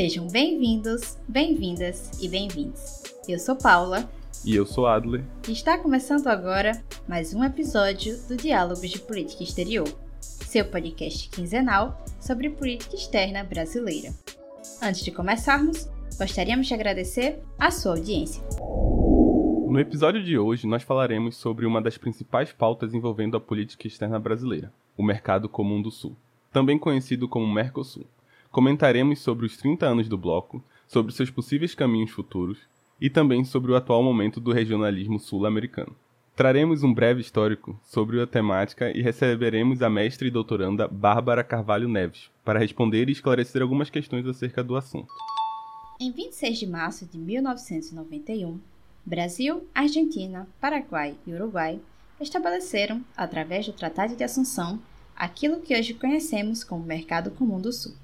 Sejam bem-vindos, bem-vindas e bem-vindos. Eu sou Paula. E eu sou Adler. E está começando agora mais um episódio do Diálogos de Política Exterior, seu podcast quinzenal sobre política externa brasileira. Antes de começarmos, gostaríamos de agradecer a sua audiência. No episódio de hoje, nós falaremos sobre uma das principais pautas envolvendo a política externa brasileira, o Mercado Comum do Sul, também conhecido como Mercosul. Comentaremos sobre os 30 anos do bloco, sobre seus possíveis caminhos futuros e também sobre o atual momento do regionalismo sul-americano. Traremos um breve histórico sobre a temática e receberemos a mestre e doutoranda Bárbara Carvalho Neves para responder e esclarecer algumas questões acerca do assunto. Em 26 de março de 1991, Brasil, Argentina, Paraguai e Uruguai estabeleceram, através do Tratado de Assunção, aquilo que hoje conhecemos como Mercado Comum do Sul.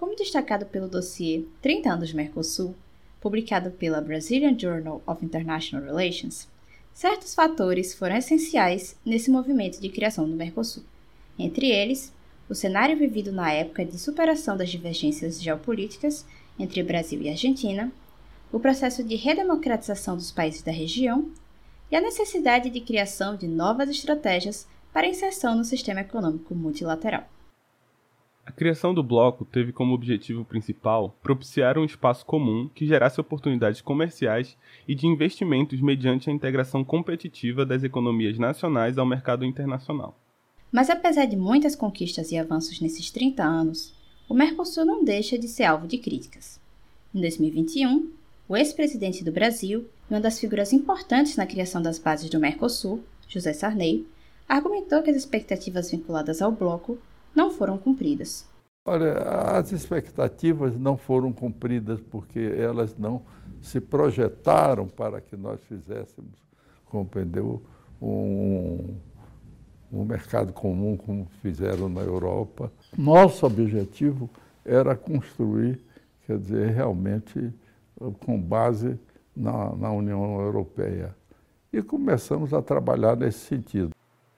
Como destacado pelo dossiê 30 anos Mercosul, publicado pela Brazilian Journal of International Relations, certos fatores foram essenciais nesse movimento de criação do Mercosul. Entre eles, o cenário vivido na época de superação das divergências geopolíticas entre Brasil e Argentina, o processo de redemocratização dos países da região e a necessidade de criação de novas estratégias para inserção no sistema econômico multilateral. A criação do bloco teve como objetivo principal propiciar um espaço comum que gerasse oportunidades comerciais e de investimentos mediante a integração competitiva das economias nacionais ao mercado internacional. Mas apesar de muitas conquistas e avanços nesses 30 anos, o Mercosul não deixa de ser alvo de críticas. Em 2021, o ex-presidente do Brasil e uma das figuras importantes na criação das bases do Mercosul, José Sarney, argumentou que as expectativas vinculadas ao bloco não foram cumpridas. Olha, as expectativas não foram cumpridas porque elas não se projetaram para que nós fizéssemos, compreendeu, um, um mercado comum como fizeram na Europa. Nosso objetivo era construir, quer dizer, realmente com base na, na União Europeia. E começamos a trabalhar nesse sentido.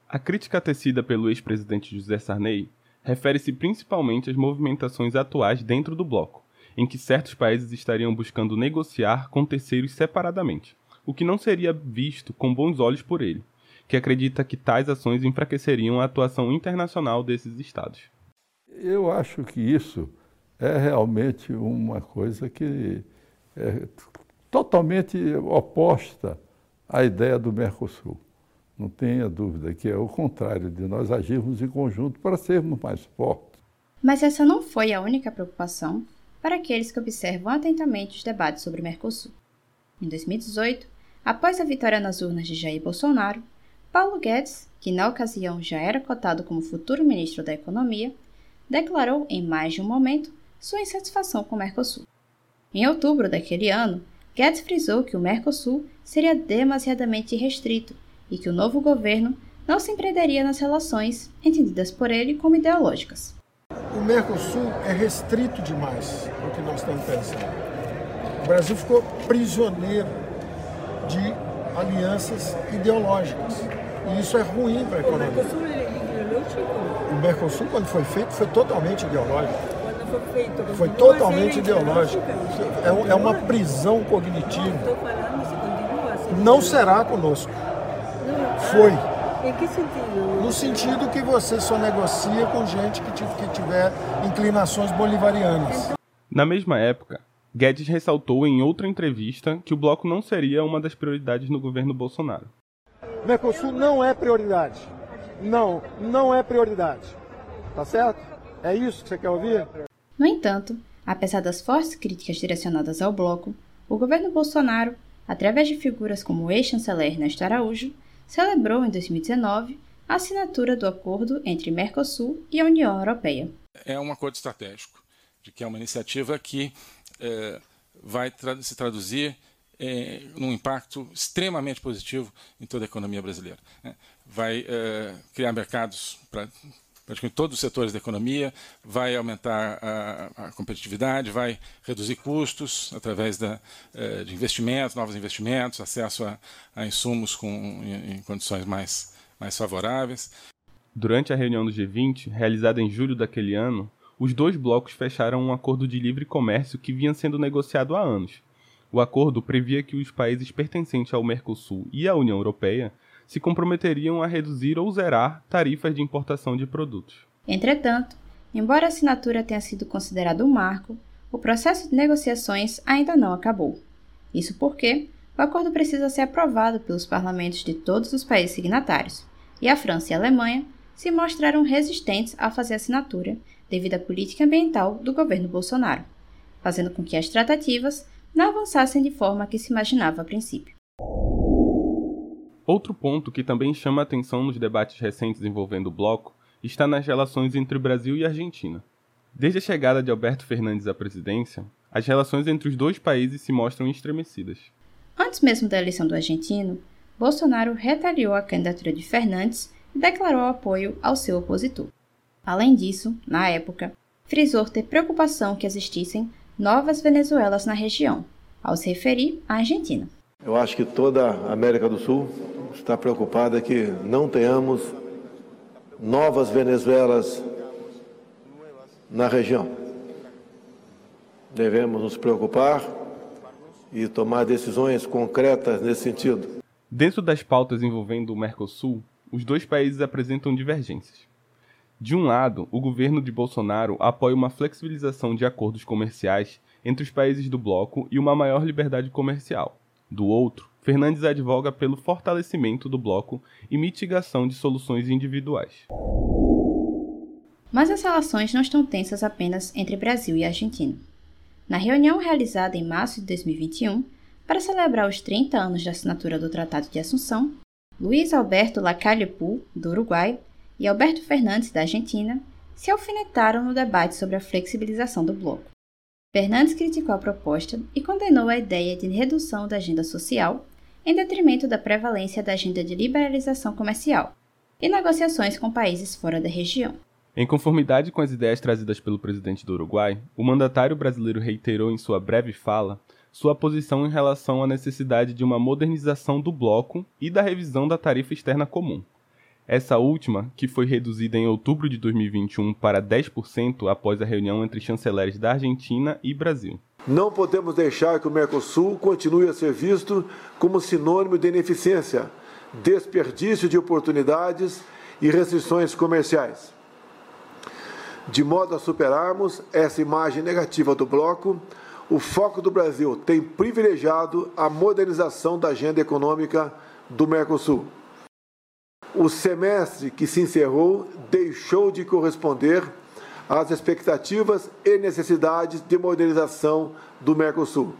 A crítica tecida pelo ex-presidente José Sarney refere-se principalmente às movimentações atuais dentro do bloco, em que certos países estariam buscando negociar com terceiros separadamente, o que não seria visto com bons olhos por ele, que acredita que tais ações enfraqueceriam a atuação internacional desses estados. Eu acho que isso é realmente uma coisa que é totalmente oposta à ideia do Mercosul. Não tenha dúvida que é o contrário de nós agirmos em conjunto para sermos mais fortes. Mas essa não foi a única preocupação para aqueles que observam atentamente os debates sobre o Mercosul. Em 2018, após a vitória nas urnas de Jair Bolsonaro, Paulo Guedes, que na ocasião já era cotado como futuro ministro da Economia, declarou em mais de um momento sua insatisfação com o Mercosul. Em outubro daquele ano, Guedes frisou que o Mercosul seria demasiadamente restrito e que o novo governo não se empreenderia nas relações entendidas por ele como ideológicas. O Mercosul é restrito demais o que nós estamos pensando. O Brasil ficou prisioneiro de alianças ideológicas. E isso é ruim para a economia. O Mercosul é ideológico? O Mercosul, quando foi feito, foi totalmente ideológico foi feito. Foi totalmente ideológico. É, é uma prisão cognitiva. Não será conosco. Foi. Em que sentido? No sentido que você só negocia com gente que tiver inclinações bolivarianas. Na mesma época, Guedes ressaltou em outra entrevista que o bloco não seria uma das prioridades no governo Bolsonaro. Mercosul não é prioridade. Não, não é prioridade. Tá certo? É isso que você quer ouvir? No entanto, apesar das fortes críticas direcionadas ao bloco, o governo Bolsonaro, através de figuras como o ex-chanceler Ernesto Araújo, celebrou em 2019 a assinatura do acordo entre Mercosul e a União Europeia. É um acordo estratégico, de que é uma iniciativa que é, vai tra se traduzir é, num impacto extremamente positivo em toda a economia brasileira. Né? Vai é, criar mercados para praticamente todos os setores da economia, vai aumentar a, a competitividade, vai reduzir custos através da, eh, de investimentos, novos investimentos, acesso a, a insumos com, em, em condições mais, mais favoráveis. Durante a reunião do G20, realizada em julho daquele ano, os dois blocos fecharam um acordo de livre comércio que vinha sendo negociado há anos. O acordo previa que os países pertencentes ao Mercosul e à União Europeia se comprometeriam a reduzir ou zerar tarifas de importação de produtos. Entretanto, embora a assinatura tenha sido considerada um marco, o processo de negociações ainda não acabou. Isso porque o acordo precisa ser aprovado pelos parlamentos de todos os países signatários, e a França e a Alemanha se mostraram resistentes a fazer assinatura devido à política ambiental do governo Bolsonaro, fazendo com que as tratativas não avançassem de forma que se imaginava a princípio. Outro ponto que também chama atenção nos debates recentes envolvendo o bloco está nas relações entre o Brasil e a Argentina. Desde a chegada de Alberto Fernandes à presidência, as relações entre os dois países se mostram estremecidas. Antes mesmo da eleição do argentino, Bolsonaro retaliou a candidatura de Fernandes e declarou apoio ao seu opositor. Além disso, na época, frisou ter preocupação que existissem novas Venezuelas na região, ao se referir à Argentina. Eu acho que toda a América do Sul está preocupada que não tenhamos novas Venezuelas na região. Devemos nos preocupar e tomar decisões concretas nesse sentido. Dentro das pautas envolvendo o Mercosul, os dois países apresentam divergências. De um lado, o governo de Bolsonaro apoia uma flexibilização de acordos comerciais entre os países do bloco e uma maior liberdade comercial. Do outro, Fernandes advoga pelo fortalecimento do bloco e mitigação de soluções individuais. Mas as relações não estão tensas apenas entre Brasil e Argentina. Na reunião realizada em março de 2021, para celebrar os 30 anos da assinatura do Tratado de Assunção, Luiz Alberto Lacalle Pou, do Uruguai, e Alberto Fernandes, da Argentina, se alfinetaram no debate sobre a flexibilização do bloco. Fernandes criticou a proposta e condenou a ideia de redução da agenda social em detrimento da prevalência da agenda de liberalização comercial e negociações com países fora da região. Em conformidade com as ideias trazidas pelo presidente do Uruguai, o mandatário brasileiro reiterou em sua breve fala sua posição em relação à necessidade de uma modernização do bloco e da revisão da tarifa externa comum, essa última, que foi reduzida em outubro de 2021 para 10% após a reunião entre chanceleres da Argentina e Brasil. Não podemos deixar que o Mercosul continue a ser visto como sinônimo de ineficiência, desperdício de oportunidades e restrições comerciais. De modo a superarmos essa imagem negativa do bloco, o foco do Brasil tem privilegiado a modernização da agenda econômica do Mercosul. O semestre que se encerrou deixou de corresponder às expectativas e necessidades de modernização do Mercosul.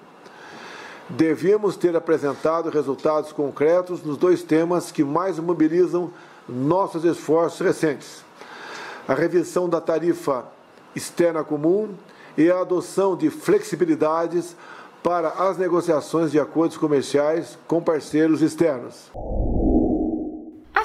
Devíamos ter apresentado resultados concretos nos dois temas que mais mobilizam nossos esforços recentes: a revisão da tarifa externa comum e a adoção de flexibilidades para as negociações de acordos comerciais com parceiros externos.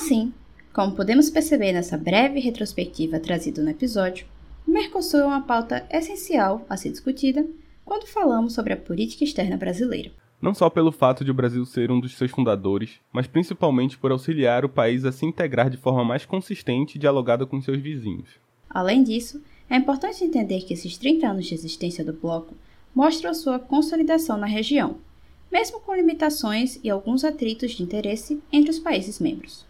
Assim, como podemos perceber nessa breve retrospectiva trazida no episódio, o Mercosul é uma pauta essencial a ser discutida quando falamos sobre a política externa brasileira. Não só pelo fato de o Brasil ser um dos seus fundadores, mas principalmente por auxiliar o país a se integrar de forma mais consistente e dialogada com seus vizinhos. Além disso, é importante entender que esses 30 anos de existência do bloco mostram a sua consolidação na região, mesmo com limitações e alguns atritos de interesse entre os países membros.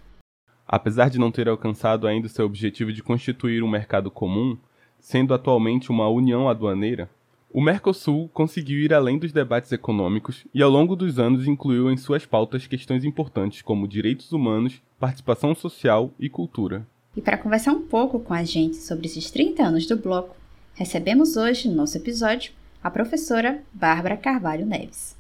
Apesar de não ter alcançado ainda seu objetivo de constituir um mercado comum, sendo atualmente uma união aduaneira, o Mercosul conseguiu ir além dos debates econômicos e ao longo dos anos incluiu em suas pautas questões importantes como direitos humanos, participação social e cultura. E para conversar um pouco com a gente sobre esses 30 anos do bloco, recebemos hoje no nosso episódio a professora Bárbara Carvalho Neves.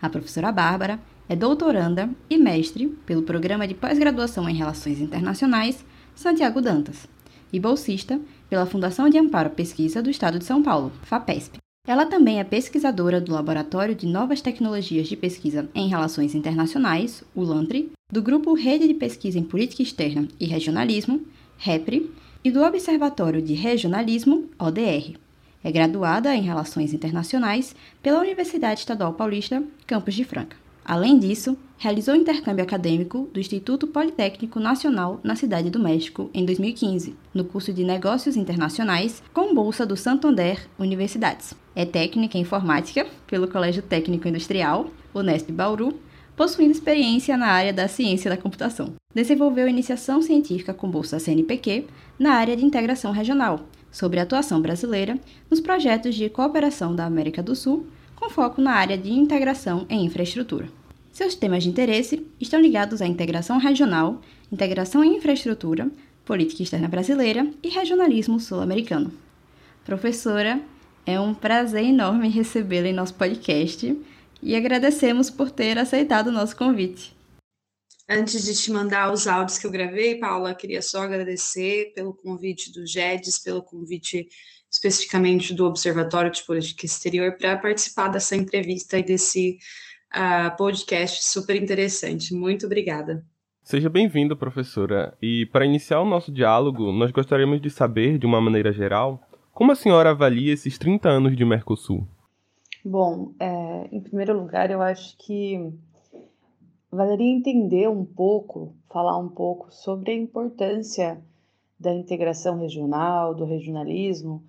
A professora Bárbara é doutoranda e mestre pelo Programa de Pós-Graduação em Relações Internacionais Santiago Dantas e bolsista pela Fundação de Amparo à Pesquisa do Estado de São Paulo, FAPESP. Ela também é pesquisadora do Laboratório de Novas Tecnologias de Pesquisa em Relações Internacionais, o LANTRE, do Grupo Rede de Pesquisa em Política Externa e Regionalismo, REPRE, e do Observatório de Regionalismo, ODR. É graduada em Relações Internacionais pela Universidade Estadual Paulista, Campos de Franca. Além disso, realizou intercâmbio acadêmico do Instituto Politécnico Nacional na Cidade do México em 2015, no curso de Negócios Internacionais, com bolsa do Santander Universidades. É técnica em informática pelo Colégio Técnico Industrial, Unesp Bauru, possuindo experiência na área da ciência da computação. Desenvolveu iniciação científica com bolsa CNPq na área de integração regional, sobre a atuação brasileira nos projetos de cooperação da América do Sul com foco na área de integração em infraestrutura. Seus temas de interesse estão ligados à integração regional, integração em infraestrutura, política externa brasileira e regionalismo sul-americano. Professora, é um prazer enorme recebê-la em nosso podcast e agradecemos por ter aceitado o nosso convite. Antes de te mandar os áudios que eu gravei, Paula, queria só agradecer pelo convite do GEDES, pelo convite especificamente do Observatório de Política Exterior, para participar dessa entrevista e desse uh, podcast super interessante. Muito obrigada. Seja bem-vindo, professora. E para iniciar o nosso diálogo, nós gostaríamos de saber, de uma maneira geral, como a senhora avalia esses 30 anos de Mercosul? Bom, é, em primeiro lugar, eu acho que valeria entender um pouco, falar um pouco sobre a importância da integração regional, do regionalismo,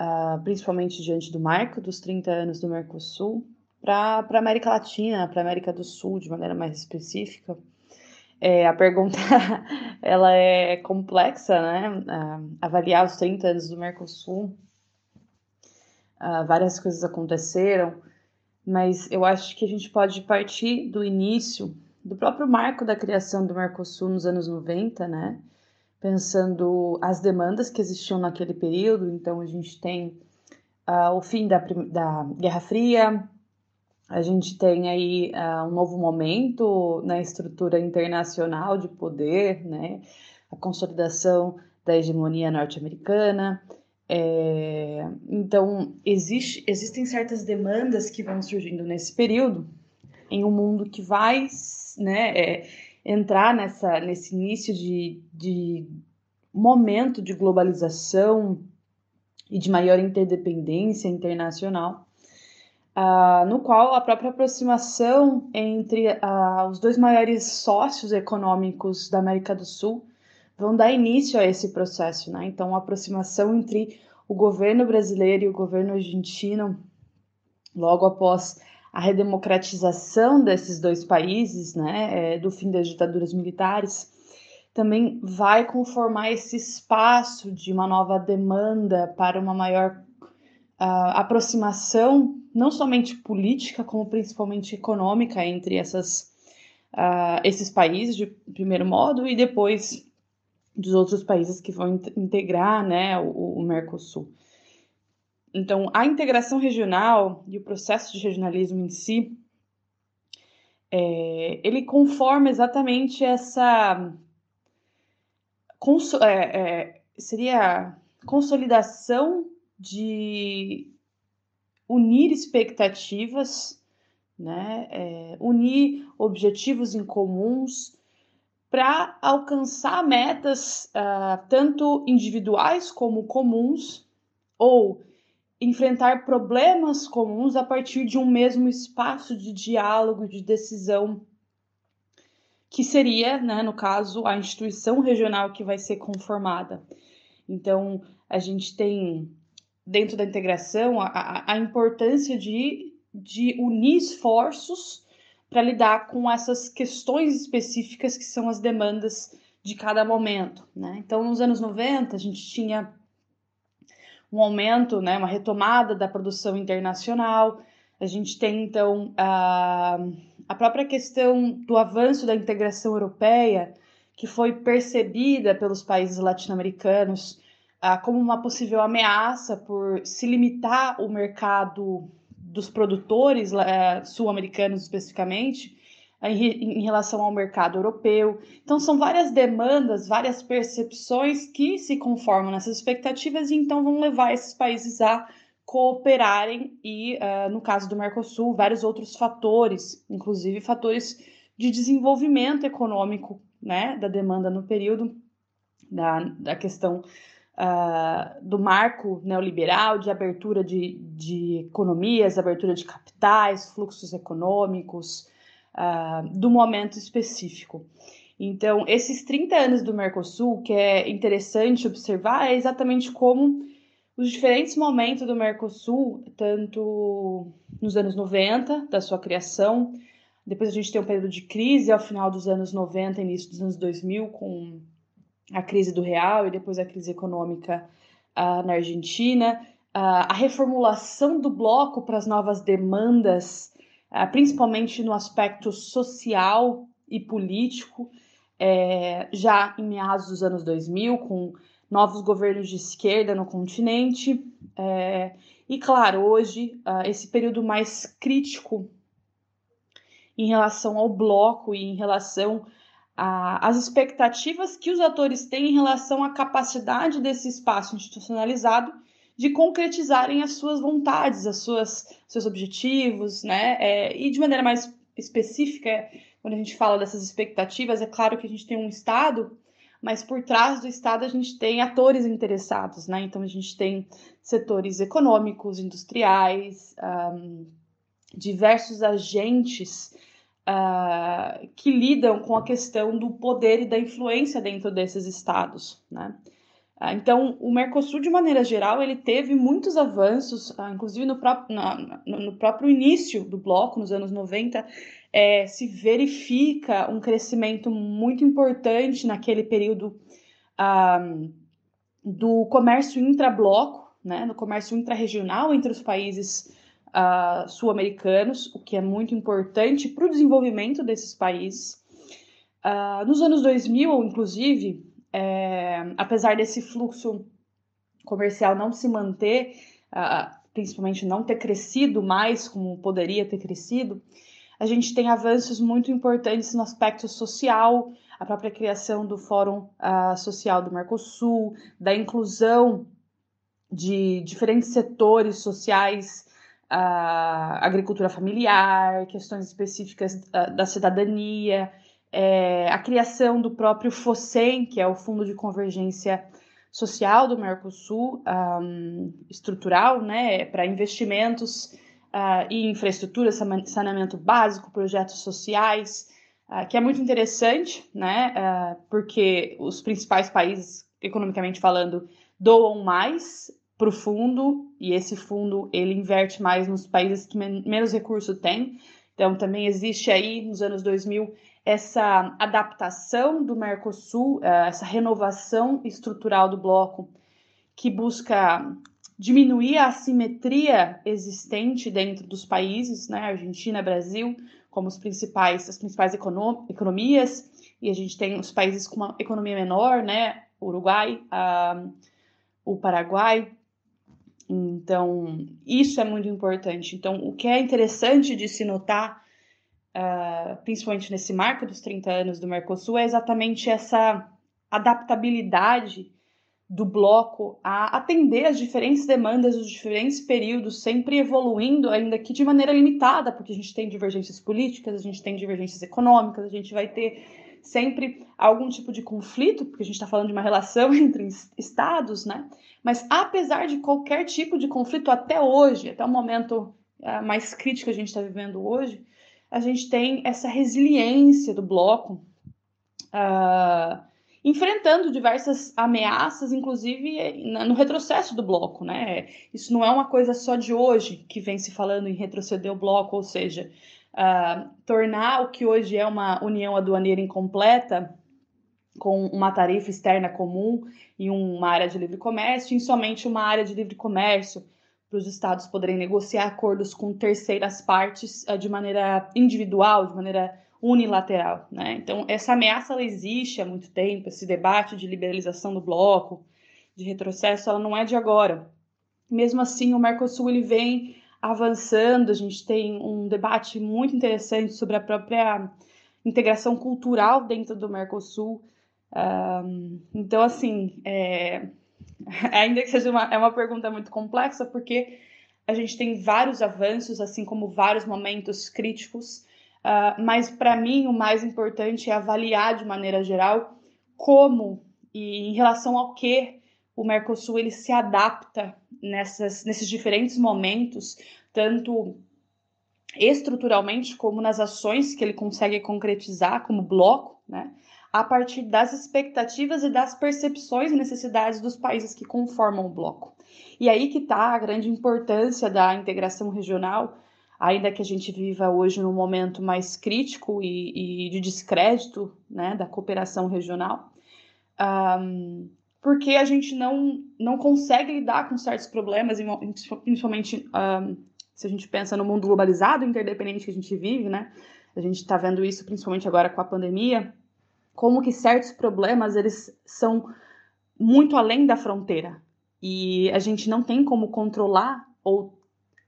uh, principalmente diante do marco dos 30 anos do Mercosul, para a América Latina, para a América do Sul, de maneira mais específica. É, a pergunta ela é complexa, né? Uh, avaliar os 30 anos do Mercosul, uh, várias coisas aconteceram, mas eu acho que a gente pode partir do início, do próprio marco da criação do Mercosul nos anos 90, né? pensando as demandas que existiam naquele período. Então, a gente tem uh, o fim da, da Guerra Fria, a gente tem aí uh, um novo momento na estrutura internacional de poder, né? a consolidação da hegemonia norte-americana. É, então, existe, existem certas demandas que vão surgindo nesse período, em um mundo que vai né, é, entrar nessa, nesse início de, de momento de globalização e de maior interdependência internacional, uh, no qual a própria aproximação entre uh, os dois maiores sócios econômicos da América do Sul vão dar início a esse processo. Né? Então, a aproximação entre o governo brasileiro e o governo argentino, logo após a redemocratização desses dois países, né, é, do fim das ditaduras militares, também vai conformar esse espaço de uma nova demanda para uma maior uh, aproximação, não somente política, como principalmente econômica entre essas, uh, esses países, de primeiro modo, e depois dos outros países que vão integrar né, o, o Mercosul. Então, a integração regional e o processo de regionalismo em si, é, ele conforma exatamente essa é, é, seria consolidação de unir expectativas, né, é, unir objetivos em comuns para alcançar metas uh, tanto individuais como comuns ou enfrentar problemas comuns a partir de um mesmo espaço de diálogo, de decisão, que seria, né, no caso, a instituição regional que vai ser conformada. Então, a gente tem, dentro da integração, a, a importância de, de unir esforços para lidar com essas questões específicas que são as demandas de cada momento. Né? Então, nos anos 90, a gente tinha um aumento, né, uma retomada da produção internacional. A gente tem, então, a, a própria questão do avanço da integração europeia, que foi percebida pelos países latino-americanos ah, como uma possível ameaça por se limitar o mercado dos produtores eh, sul-americanos especificamente, em, relação ao mercado europeu. Então, são várias demandas, várias percepções que se conformam nessas expectativas e então vão levar esses países a cooperarem e, uh, no caso do Mercosul, vários outros fatores, inclusive fatores de desenvolvimento econômico né, da demanda no período da, da questão uh, do marco neoliberal, de abertura de, de economias, abertura de capitais, fluxos econômicos, uh, do momento específico. Então, esses 30 anos do Mercosul, que é interessante observar, é exatamente como os diferentes momentos do Mercosul, tanto nos anos 90, da sua criação, depois a gente tem um período de crise ao final dos anos 90, início dos anos 2000, com a crise do real e depois a crise econômica uh, na Argentina, uh, a reformulação do bloco para as novas demandas, uh, principalmente no aspecto social e político, é, já em meados dos anos 2000, com novos governos de esquerda no continente. É, e, claro, hoje, esse período mais crítico em relação ao bloco e em relação às expectativas que os atores têm em relação à capacidade desse espaço institucionalizado de concretizarem as suas vontades, as suas seus objetivos, né? É, e de maneira mais específica, quando a gente fala dessas expectativas, é claro que a gente tem um Estado, mas por trás do Estado a gente tem atores interessados, né? Então a gente tem setores econômicos, industriais, um, diversos agentes uh, que lidam com a questão do poder e da influência dentro desses estados, né? Uh, então, o Mercosul, de maneira geral, ele teve muitos avanços, uh, inclusive no, pró na, no, próprio início do bloco, nos anos 90, é, se verifica um crescimento muito importante naquele período do comércio intra-bloco, né, no comércio intra-regional entre os países uh, sul-americanos, o que é muito importante para o desenvolvimento desses países. Uh, nos anos 2000, inclusive, é, apesar desse fluxo comercial não se manter, uh, principalmente não ter crescido mais como poderia ter crescido, a gente tem avanços muito importantes no aspecto social, a própria criação do Fórum uh, Social do Mercosul, da inclusão de diferentes setores sociais a agricultura familiar, questões específicas da, da cidadania, é, a criação do próprio FOSEM, que é o Fundo de Convergência Social do Mercosul, um, estrutural, né, para investimentos uh, em infraestrutura, saneamento básico, projetos sociais, uh, que é muito interessante, né, uh, porque os principais países, economicamente falando, doam mais para o fundo e esse fundo ele inverte mais nos países que men menos recurso tem. Então também existe aí nos anos 2000 essa adaptação do Mercosul, eh, essa renovação estrutural do bloco que busca diminuir a assimetria existente dentro dos países, né, Argentina, Brasil, como os principais, as principais economias, e a gente tem os países com uma economia menor, né, Uruguai, uh, o Paraguai, então, isso é muito importante. Então, o que é interessante de se notar, uh, principalmente nesse marco dos 30 anos do Mercosul, é exatamente essa adaptabilidade do bloco a atender as diferentes demandas dos diferentes períodos, sempre evoluindo, ainda que de maneira limitada, porque a gente tem divergências políticas, a gente tem divergências econômicas, a gente vai ter sempre algum tipo de conflito, porque a gente está falando de uma relação entre estados, né? Mas apesar de qualquer tipo de conflito até hoje, até o momento uh, mais crítico que a gente está vivendo hoje, a gente tem essa resiliência do bloco, uh, enfrentando diversas ameaças, inclusive no retrocesso do bloco, né? Isso não é uma coisa só de hoje que vem se falando em retroceder o bloco, ou seja, uh, tornar o que hoje é uma união aduaneira incompleta com uma tarifa externa comum e uma área de livre comércio, em somente uma área de livre comércio, para os estados poderem negociar acordos com terceiras partes uh, de maneira individual, de maneira unilateral. Né? Então, essa ameaça ela existe há muito tempo, esse debate de liberalização do bloco, de retrocesso, ela não é de agora. Mesmo assim, o Mercosul ele vem avançando, a gente tem um debate muito interessante sobre a própria integração cultural dentro do Mercosul. Um, então, assim, é, ainda que seja uma, é uma pergunta muito complexa, porque a gente tem vários avanços, assim como vários momentos críticos, uh, mas para mim o mais importante é avaliar de maneira geral como e em relação ao que o Mercosul ele se adapta nessas, nesses diferentes momentos, tanto estruturalmente como nas ações que ele consegue concretizar como bloco, né? A partir das expectativas e das percepções e necessidades dos países que conformam o bloco. E aí que está a grande importância da integração regional, ainda que a gente viva hoje num momento mais crítico e, e de descrédito né, da cooperação regional, um, porque a gente não, não consegue lidar com certos problemas, principalmente um, se a gente pensa no mundo globalizado, interdependente que a gente vive, né? A gente está vendo isso principalmente agora com a pandemia, como que certos problemas eles são muito além da fronteira e a gente não tem como controlar ou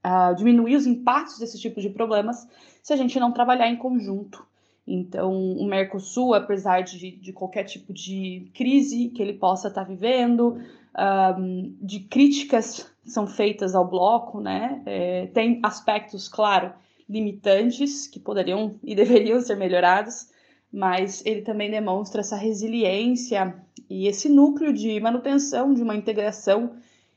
uh, diminuir os impactos desse tipo de problemas se a gente não trabalhar em conjunto. Então, o Mercosul, apesar de, de qualquer tipo de crise que ele possa estar tá vivendo, um, de críticas que são feitas ao bloco, né? É, tem aspectos, claro, limitantes que poderiam e deveriam ser melhorados, mas ele também demonstra essa resiliência e esse núcleo de manutenção de uma integração,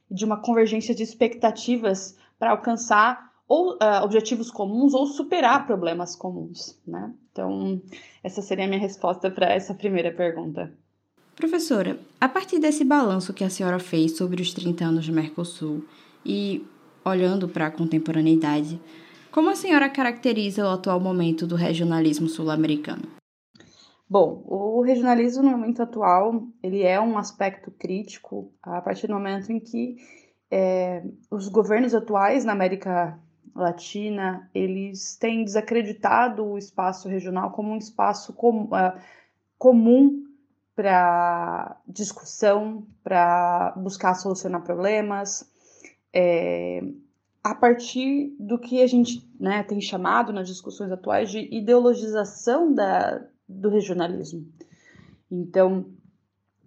de uma convergência de expectativas para alcançar ou uh, objetivos comuns ou superar problemas comuns, né? Então, essa seria a minha resposta para essa primeira pergunta. Professora, a partir desse balanço que a senhora fez sobre os 30 anos do Mercosul e olhando para a contemporaneidade, como a senhora caracteriza o atual momento do regionalismo sul-americano? Bom, o regionalismo no momento atual ele é um aspecto crítico a partir do momento em que é, os governos atuais na América Latina eles têm desacreditado o espaço regional como um espaço com, uh, comum para discussão, para buscar solucionar problemas, é, a partir do que a gente né, tem chamado nas discussões atuais de ideologização da, do regionalismo. Então,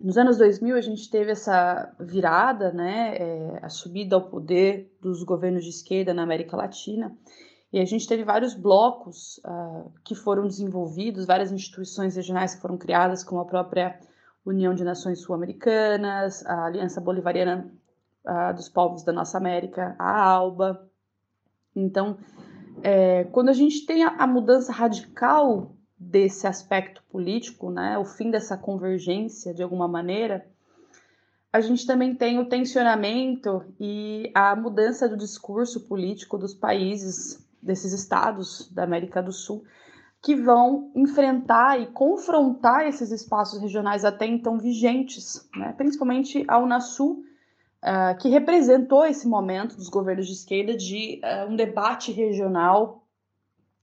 nos anos 2000 a gente teve essa virada, né, é, a subida ao poder dos governos de esquerda na América Latina, e a gente teve vários blocos uh, que foram desenvolvidos, várias instituições regionais que foram criadas, como a própria União de Nações Sul-Americanas, a Aliança Bolivariana uh, dos Povos da Nossa América, a ALBA. Então, é, quando a gente tem a, a, mudança radical desse aspecto político, né, o fim dessa convergência de alguma maneira, a gente também tem o tensionamento e a mudança do discurso político dos países desses estados da América do Sul que vão enfrentar e confrontar esses espaços regionais até então vigentes, né? principalmente a Unasul, uh, que representou esse momento dos governos de esquerda de uh, um debate regional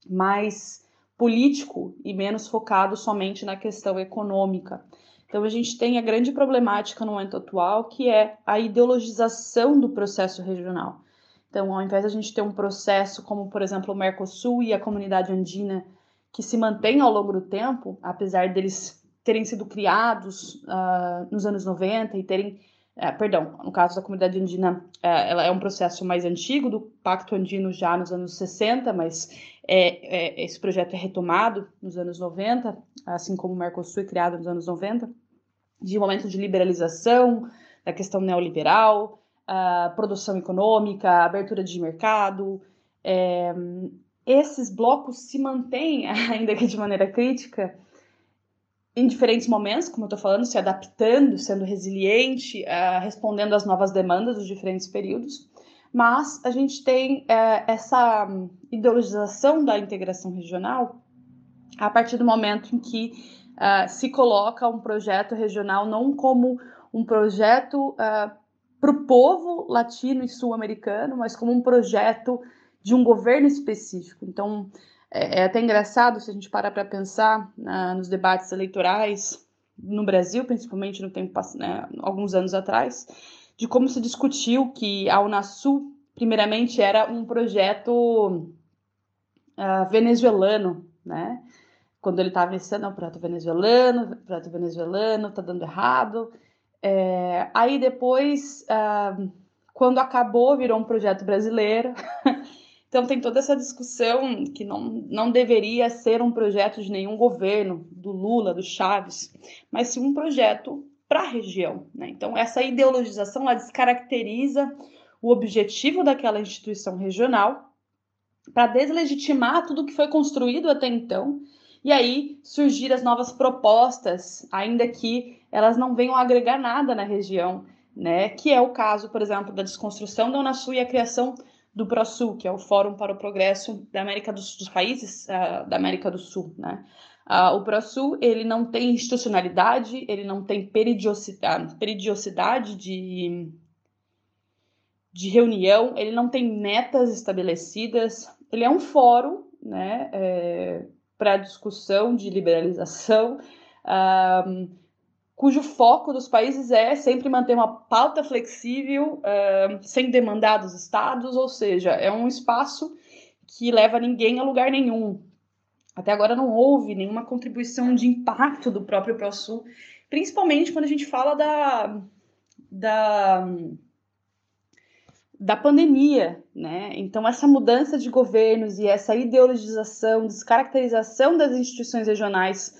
mais político e menos focado somente na questão econômica. Então a gente tem a grande problemática no momento atual, que é a ideologização do processo regional. Então, ao invés de a gente ter um processo como, por exemplo, o Mercosul e a comunidade andina, que se mantém ao longo do tempo, apesar deles terem sido criados uh, nos anos 90 e terem, uh, perdão, no caso da comunidade andina, uh, ela é um processo mais antigo do Pacto Andino já nos anos 60, mas é, é, esse projeto é retomado nos anos 90, assim como o Mercosul é criado nos anos 90, de momento de liberalização, da questão neoliberal, produção econômica, abertura de mercado. É, esses blocos se mantêm, ainda que de maneira crítica, em diferentes momentos, como eu estou falando, se adaptando, sendo resiliente, respondendo às novas demandas dos diferentes períodos. Mas a gente tem uh, essa ideologização da integração regional a partir do momento em que uh, se coloca um projeto regional não como um projeto para o povo latino e sul-americano, mas como um projeto de um governo específico. Então, é, é até engraçado se a gente parar para pensar né, nos debates eleitorais no Brasil, principalmente no tempo né, alguns anos atrás, de como se discutiu que a Unasul, primeiramente, era um projeto uh, venezuelano, né? Quando ele estava iniciando, o projeto venezuelano, projeto venezuelano, tá dando errado. É, aí depois, uh, quando acabou, virou um projeto brasileiro. então tem toda essa discussão que não, não deveria ser um projeto de nenhum governo, do Lula, do Chaves, mas sim um projeto para a região. Né? Então essa ideologização ela descaracteriza o objetivo daquela instituição regional para deslegitimar tudo que foi construído até então. E aí surgir as novas propostas, ainda que elas não venham agregar nada na região, né? Que é o caso, por exemplo, da desconstrução da Unasul e a criação do ProSul, que é o Fórum para o Progresso da América do, dos países uh, da América do Sul, né? Uh, o ProSul ele não tem institucionalidade, ele não tem peridiosidade de, de reunião, ele não tem metas estabelecidas, ele é um fórum né, é, para discussão de liberalização, um, cujo foco dos países é sempre manter uma pauta flexível, um, sem demandar dos estados, ou seja, é um espaço que leva ninguém a lugar nenhum. Até agora não houve nenhuma contribuição de impacto do próprio ProSul, principalmente quando a gente fala da, da da pandemia, né? Então essa mudança de governos e essa ideologização, descaracterização das instituições regionais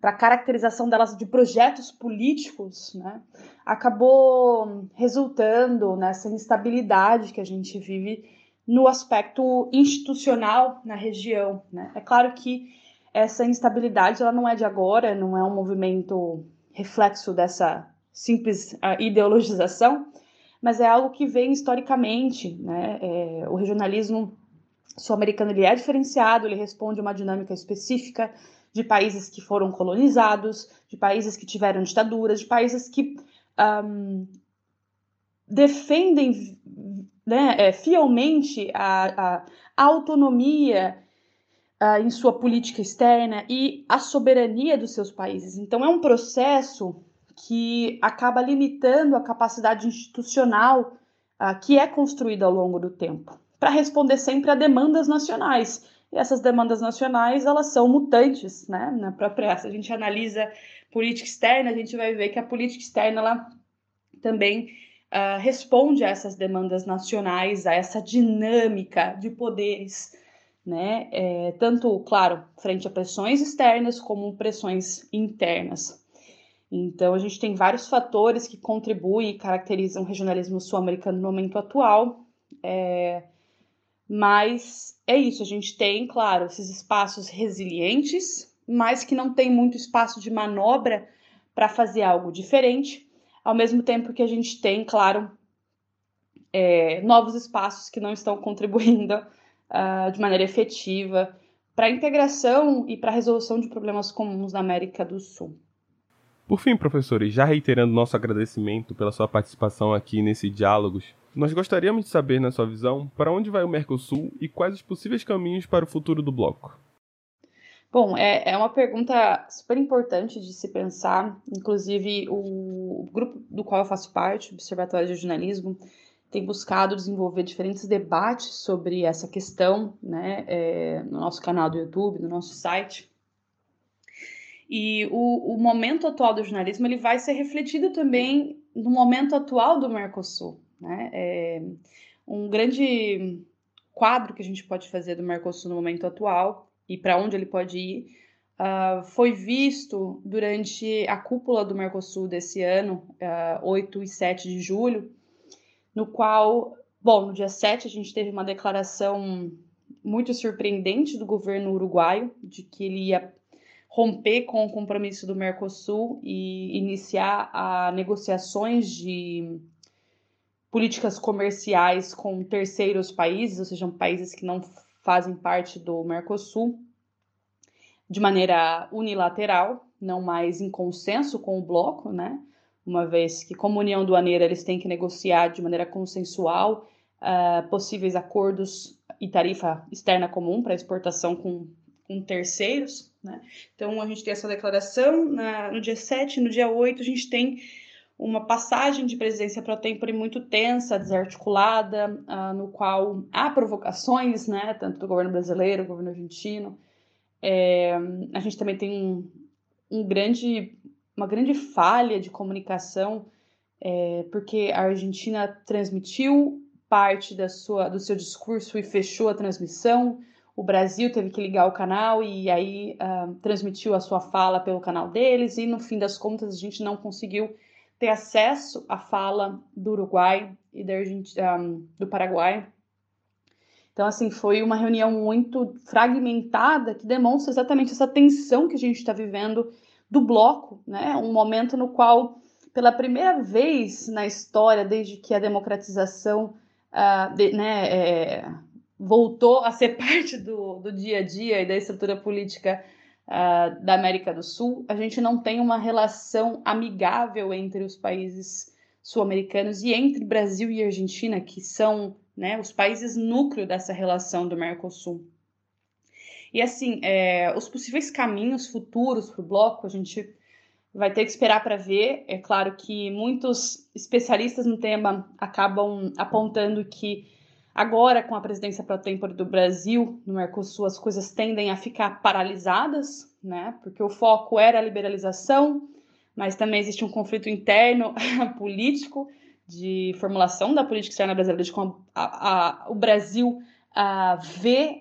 para caracterização delas de projetos políticos, né? Acabou resultando nessa instabilidade que a gente vive no aspecto institucional na região, né? É claro que essa instabilidade ela não é de agora, não é um movimento reflexo dessa simples uh, ideologização, mas é algo que vem historicamente, né? É, o regionalismo sul-americano ele é diferenciado, ele responde a uma dinâmica específica de países que foram colonizados, de países que tiveram ditaduras, de países que um, defendem né, é, fielmente a, a, autonomia uh, em sua política externa e a soberania dos seus países. Então é um processo que acaba limitando a capacidade institucional uh, que é construída ao longo do tempo, para responder sempre a demandas nacionais. E essas demandas nacionais, elas são mutantes, né? Na própria, se a gente analisa política externa, a gente vai ver que a política externa, ela também uh, responde a essas demandas nacionais, a essa dinâmica de poderes, né? É, tanto, claro, frente a pressões externas como pressões internas. Então, a gente tem vários fatores que contribuem e caracterizam o regionalismo sul-americano no momento atual. É, mas é isso, a gente tem, claro, esses espaços resilientes, mas que não tem muito espaço de manobra para fazer algo diferente, ao mesmo tempo que a gente tem, claro, é, novos espaços que não estão contribuindo uh, de maneira efetiva para a integração e para a resolução de problemas comuns na América do Sul. Por fim, professores, já reiterando nosso agradecimento pela sua participação aqui nesse Diálogos, nós gostaríamos de saber, na sua visão, para onde vai o Mercosul e quais os possíveis caminhos para o futuro do bloco. Bom, é, é uma pergunta super importante de se pensar. Inclusive, o, grupo do qual eu faço parte, o Observatório de Jornalismo, tem buscado desenvolver diferentes debates sobre essa questão né, é, no nosso canal do YouTube, no nosso site. E o, o momento atual do jornalismo ele vai ser refletido também no momento atual do Mercosul. Né? É um grande quadro que a gente pode fazer do Mercosul no momento atual e para onde ele pode ir uh, foi visto durante a cúpula do Mercosul desse ano, uh, 8 e 7 de julho, no qual, bom, no dia 7 a gente teve uma declaração muito surpreendente do governo uruguaio de que ele ia romper com o compromisso do Mercosul e iniciar a negociações de políticas comerciais com terceiros países, ou seja, países que não fazem parte do Mercosul, de maneira unilateral, não mais em consenso com o bloco, né? Uma vez que, como União Doaneira, eles têm que negociar de maneira consensual uh, possíveis acordos e tarifa externa comum para exportação com, com terceiros. Né? Então, a gente tem essa declaração na, no dia 7, no dia 8, a gente tem uma passagem de presidência pro tempore muito tensa, desarticulada, uh, no qual há provocações, né, tanto do governo brasileiro, do governo argentino. É, a gente também tem um, um, grande, uma grande falha de comunicação, é, porque a Argentina transmitiu parte da sua, do seu discurso e fechou a transmissão o Brasil teve que ligar o canal e aí uh, transmitiu a sua fala pelo canal deles, e no fim das contas a gente não conseguiu ter acesso à fala do Uruguai e um, do Paraguai. Então Então, assim, foi uma reunião muito fragmentada que demonstra exatamente essa tensão que a gente está vivendo do bloco, né? Um momento no qual, pela primeira vez na história, desde que a democratização uh, de, né, é, voltou a ser parte do, do dia a dia e da estrutura política uh, da América do Sul, a gente não tem uma relação amigável entre os países sul-americanos e entre Brasil e Argentina, que são né, os países núcleo dessa relação do Mercosul. E assim, é, os possíveis caminhos futuros para o bloco, a gente vai ter que esperar para ver. É claro que muitos especialistas no tema acabam apontando que agora, com a presidência pro tempore do Brasil no Mercosul, as coisas tendem a ficar paralisadas, né? Porque o foco era a liberalização, mas também existe um conflito interno político de formulação da política externa brasileira, de como a, a, o Brasil a, vê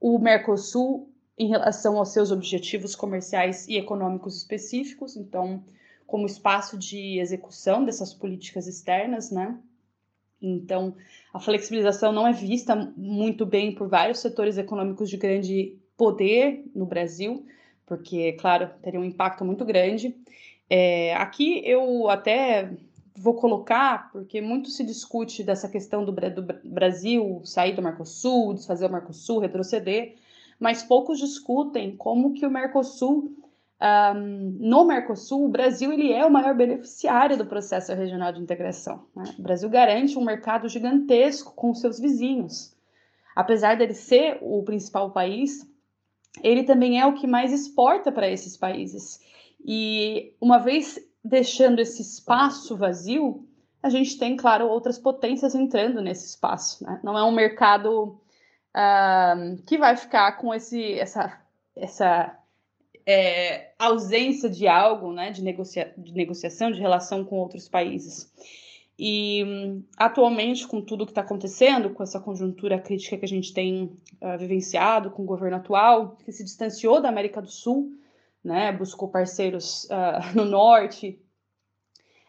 o Mercosul em relação aos seus objetivos comerciais e econômicos específicos, então, como espaço de execução dessas políticas externas, né? Então, a flexibilização não é vista muito bem por vários setores econômicos de grande poder no Brasil, porque, claro, teria um impacto muito grande. É, aqui eu até vou colocar, porque muito se discute dessa questão do, do Brasil sair do Mercosul, desfazer o Mercosul, retroceder, mas poucos discutem como que o Mercosul, um, no Mercosul, o Brasil ele é o maior beneficiário do processo regional de integração. Né? O Brasil garante um mercado gigantesco com seus vizinhos. Apesar dele ser o principal país, ele também é o que mais exporta para esses países. E uma vez deixando esse espaço vazio, a gente tem, claro, outras potências entrando nesse espaço. Né? Não é um mercado uh, que vai ficar com esse, essa, essa é, ausência de algo, né, de, negocia de negociação, de relação com outros países. E atualmente, com tudo que está acontecendo, com essa conjuntura crítica que a gente tem uh, vivenciado com o governo atual, que se distanciou da América do Sul, né, buscou parceiros uh, no norte.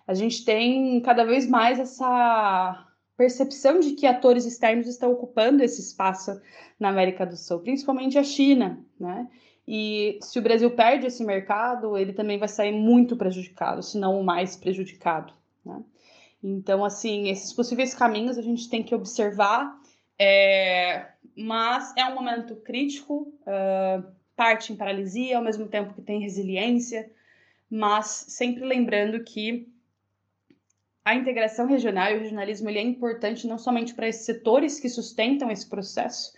A gente tem cada vez mais essa percepção de que atores externos estão ocupando esse espaço na América do Sul, principalmente a China, né? E se o Brasil perde esse mercado, ele também vai sair muito prejudicado, se não o mais prejudicado, né? Então, assim, esses possíveis caminhos a gente tem que observar, é... mas é um momento crítico. Uh parte em paralisia, ao mesmo tempo que tem resiliência, mas sempre lembrando que a integração regional e o regionalismo ele é importante não somente para esses setores que sustentam esse processo,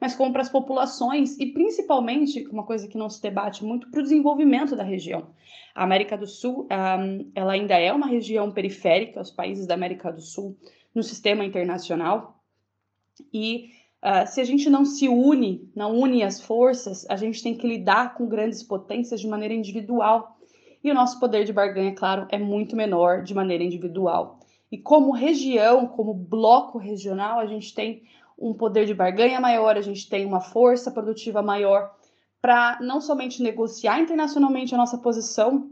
mas como para as populações e principalmente, uma coisa que não se debate muito, para o desenvolvimento da região. A América do Sul, um, ela ainda é uma região periférica, os países da América do Sul, no sistema internacional, e Uh, se a gente não se une, não une as forças, a gente tem que lidar com grandes potências de maneira individual. E o nosso poder de barganha, claro, é muito menor de maneira individual. E como região, como bloco regional, a gente tem um poder de barganha maior, a gente tem uma força produtiva maior para não somente negociar internacionalmente a nossa posição,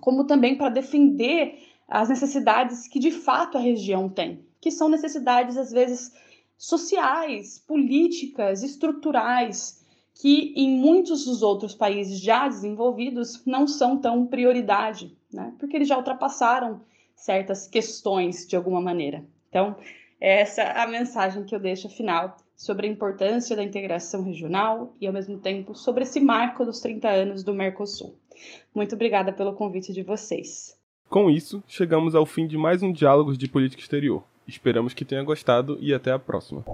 como também para defender as necessidades que de fato a região tem, que são necessidades às vezes sociais, políticas, estruturais, que em muitos dos outros países já desenvolvidos não são tão prioridade, né? porque eles já ultrapassaram certas questões de alguma maneira. Então, essa é a mensagem que eu deixo final sobre a importância da integração regional e, ao mesmo tempo, sobre esse marco dos 30 anos do Mercosul. Muito obrigada pelo convite de vocês. Com isso, chegamos ao fim de mais um Diálogos de Política Exterior. Esperamos que tenha gostado e até a próxima.